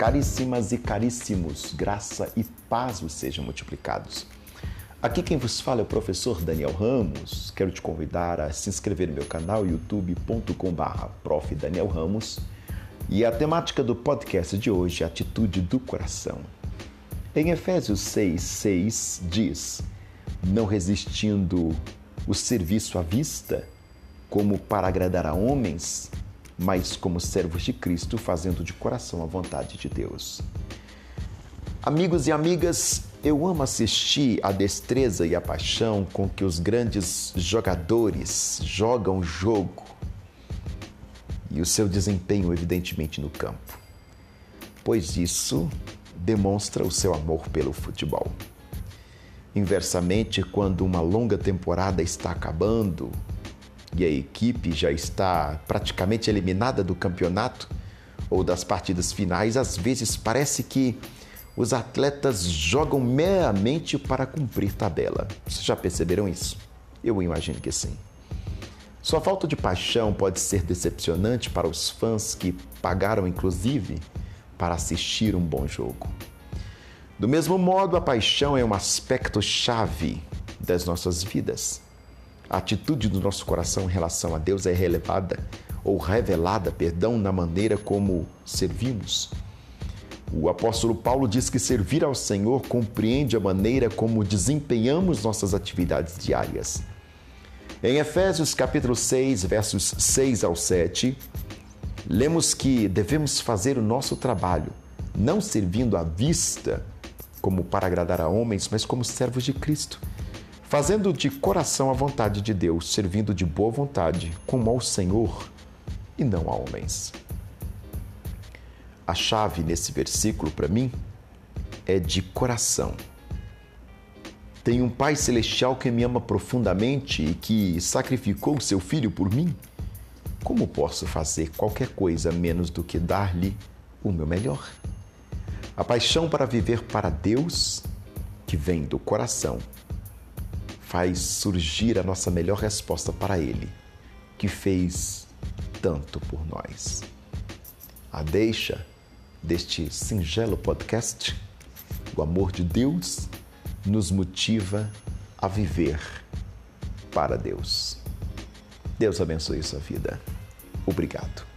Caríssimas e caríssimos, graça e paz vos sejam multiplicados. Aqui quem vos fala é o professor Daniel Ramos. Quero te convidar a se inscrever no meu canal youtube.com/prof Daniel Ramos. E a temática do podcast de hoje é atitude do coração. Em Efésios 6, 6 diz: Não resistindo o serviço à vista, como para agradar a homens, mas como servos de Cristo, fazendo de coração a vontade de Deus. Amigos e amigas, eu amo assistir a destreza e a paixão com que os grandes jogadores jogam o jogo e o seu desempenho, evidentemente, no campo, pois isso demonstra o seu amor pelo futebol. Inversamente, quando uma longa temporada está acabando e a equipe já está praticamente eliminada do campeonato ou das partidas finais, às vezes parece que os atletas jogam meramente para cumprir tabela. Vocês já perceberam isso? Eu imagino que sim. Sua falta de paixão pode ser decepcionante para os fãs que pagaram, inclusive, para assistir um bom jogo. Do mesmo modo, a paixão é um aspecto chave das nossas vidas. A atitude do nosso coração em relação a Deus é relevada ou revelada, perdão, na maneira como servimos. O apóstolo Paulo diz que servir ao Senhor compreende a maneira como desempenhamos nossas atividades diárias. Em Efésios capítulo 6, versos 6 ao 7, lemos que devemos fazer o nosso trabalho, não servindo à vista, como para agradar a homens, mas como servos de Cristo fazendo de coração a vontade de Deus, servindo de boa vontade, como ao Senhor e não a homens. A chave nesse versículo para mim é de coração. Tenho um Pai Celestial que me ama profundamente e que sacrificou seu filho por mim. Como posso fazer qualquer coisa menos do que dar-lhe o meu melhor? A paixão para viver para Deus, que vem do coração, faz surgir a nossa melhor resposta para Ele, que fez tanto por nós. A deixa deste singelo podcast, o amor de Deus nos motiva a viver para Deus. Deus abençoe sua vida. Obrigado.